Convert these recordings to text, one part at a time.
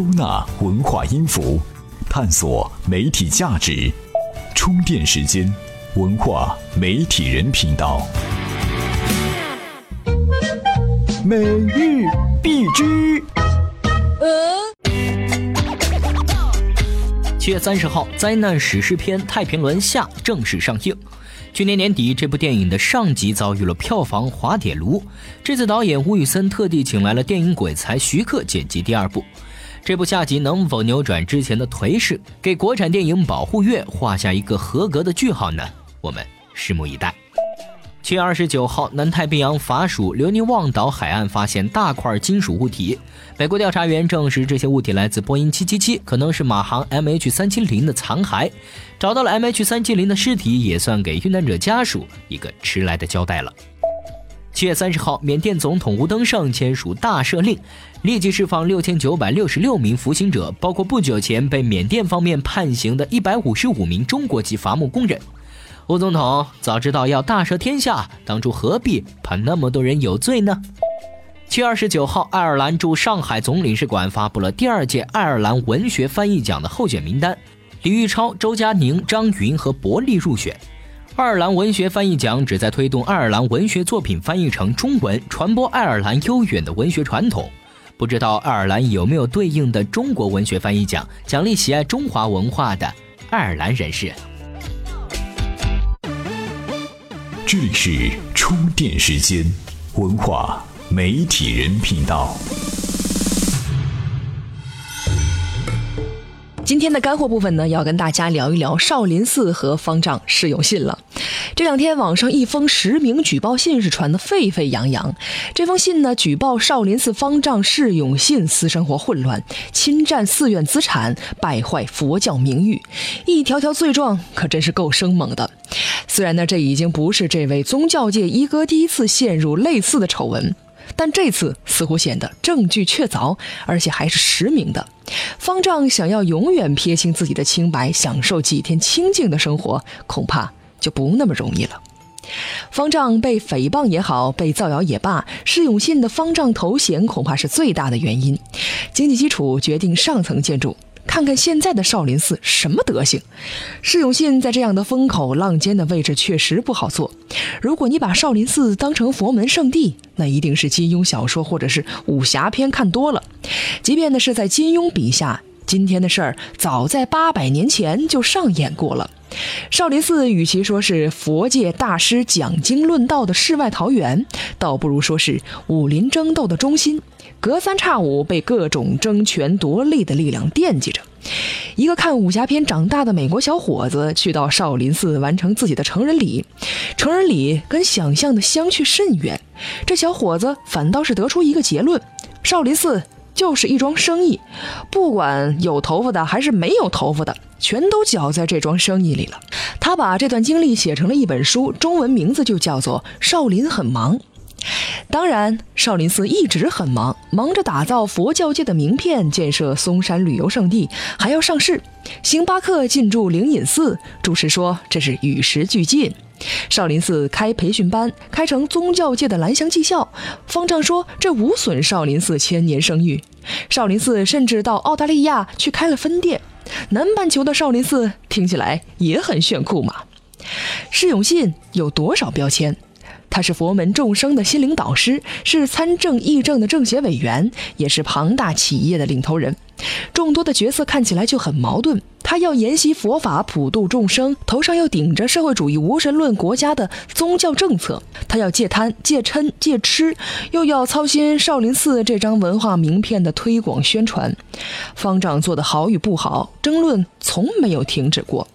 收纳文化音符，探索媒体价值。充电时间，文化媒体人频道。每日必知。七月三十号，灾难史诗片《太平轮》下正式上映。去年年底，这部电影的上集遭遇了票房滑铁卢。这次导演吴宇森特地请来了电影鬼才徐克剪辑第二部。这部下集能否扭转之前的颓势，给国产电影保护月画下一个合格的句号呢？我们拭目以待。七月二十九号，南太平洋法属留尼旺岛海岸发现大块金属物体，美国调查员证实这些物体来自波音七七七，可能是马航 MH 三七零的残骸。找到了 MH 三七零的尸体，也算给遇难者家属一个迟来的交代了。七月三十号，缅甸总统吴登盛签署大赦令，立即释放六千九百六十六名服刑者，包括不久前被缅甸方面判刑的一百五十五名中国籍伐木工人。吴总统早知道要大赦天下，当初何必判那么多人有罪呢？七月二十九号，爱尔兰驻上海总领事馆发布了第二届爱尔兰文学翻译奖的候选名单，李玉超、周佳宁、张云和伯利入选。爱尔兰文学翻译奖旨在推动爱尔兰文学作品翻译成中文，传播爱尔兰悠远的文学传统。不知道爱尔兰有没有对应的中国文学翻译奖，奖励喜爱中华文化的爱尔兰人士。这里是充电时间，文化媒体人频道。今天的干货部分呢，要跟大家聊一聊少林寺和方丈释永信了。这两天网上一封实名举报信是传得沸沸扬扬。这封信呢，举报少林寺方丈释永信私生活混乱、侵占寺院资产、败坏佛教名誉，一条条罪状可真是够生猛的。虽然呢，这已经不是这位宗教界一哥第一次陷入类似的丑闻。但这次似乎显得证据确凿，而且还是实名的。方丈想要永远撇清自己的清白，享受几天清静的生活，恐怕就不那么容易了。方丈被诽谤也好，被造谣也罢，释永信的方丈头衔恐怕是最大的原因。经济基础决定上层建筑。看看现在的少林寺什么德行？释永信在这样的风口浪尖的位置确实不好做。如果你把少林寺当成佛门圣地，那一定是金庸小说或者是武侠片看多了。即便呢是在金庸笔下，今天的事儿早在八百年前就上演过了。少林寺与其说是佛界大师讲经论道的世外桃源，倒不如说是武林争斗的中心。隔三差五被各种争权夺利的力量惦记着。一个看武侠片长大的美国小伙子去到少林寺完成自己的成人礼，成人礼跟想象的相去甚远。这小伙子反倒是得出一个结论：少林寺就是一桩生意，不管有头发的还是没有头发的，全都搅在这桩生意里了。他把这段经历写成了一本书，中文名字就叫做《少林很忙》。当然，少林寺一直很忙，忙着打造佛教界的名片，建设嵩山旅游胜地，还要上市。星巴克进驻灵隐寺，主持说这是与时俱进。少林寺开培训班，开成宗教界的蓝翔技校。方丈说这无损少林寺千年声誉。少林寺甚至到澳大利亚去开了分店。南半球的少林寺听起来也很炫酷嘛。释永信有多少标签？他是佛门众生的心灵导师，是参政议政的政协委员，也是庞大企业的领头人。众多的角色看起来就很矛盾。他要研习佛法，普度众生，头上又顶着社会主义无神论国家的宗教政策；他要戒贪、戒嗔、戒吃，又要操心少林寺这张文化名片的推广宣传。方丈做的好与不好，争论从没有停止过。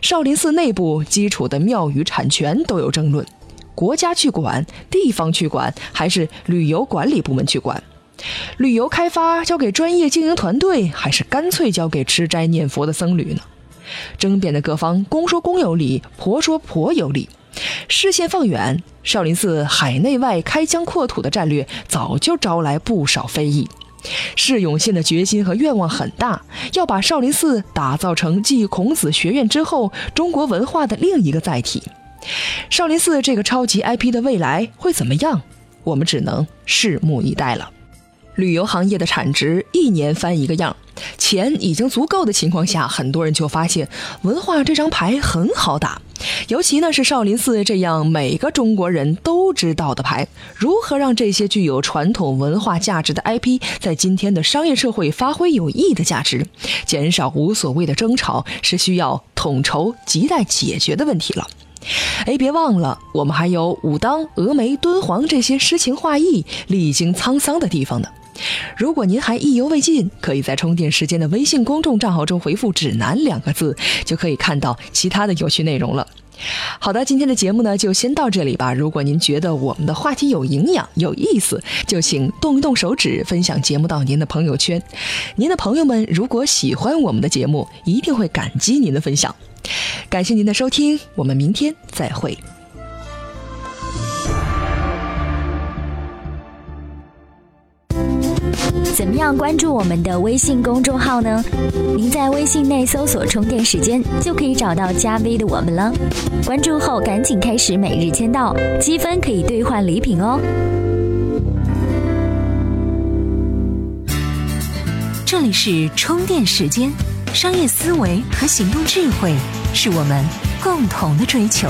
少林寺内部基础的庙宇产权都有争论。国家去管，地方去管，还是旅游管理部门去管？旅游开发交给专业经营团队，还是干脆交给吃斋念佛的僧侣呢？争辩的各方，公说公有理，婆说婆有理。视线放远，少林寺海内外开疆扩土的战略早就招来不少非议。释永信的决心和愿望很大，要把少林寺打造成继孔子学院之后中国文化的另一个载体。少林寺这个超级 IP 的未来会怎么样？我们只能拭目以待了。旅游行业的产值一年翻一个样，钱已经足够的情况下，很多人就发现文化这张牌很好打。尤其呢是少林寺这样每个中国人都知道的牌，如何让这些具有传统文化价值的 IP 在今天的商业社会发挥有益的价值，减少无所谓的争吵，是需要统筹亟待解决的问题了。哎，别忘了，我们还有武当、峨眉、敦煌这些诗情画意、历经沧桑的地方呢。如果您还意犹未尽，可以在充电时间的微信公众账号中回复“指南”两个字，就可以看到其他的有趣内容了。好的，今天的节目呢就先到这里吧。如果您觉得我们的话题有营养、有意思，就请动一动手指分享节目到您的朋友圈。您的朋友们如果喜欢我们的节目，一定会感激您的分享。感谢您的收听，我们明天再会。怎么样关注我们的微信公众号呢？您在微信内搜索“充电时间”就可以找到加 V 的我们了。关注后赶紧开始每日签到，积分可以兑换礼品哦。这里是充电时间，商业思维和行动智慧是我们共同的追求。